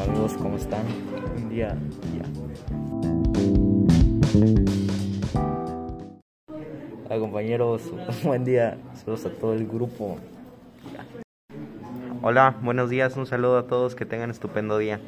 Hola amigos, ¿cómo están? Un día, ya. Hola compañeros, buen día. Saludos a todo el grupo. Hola, buenos días, un saludo a todos, que tengan estupendo día.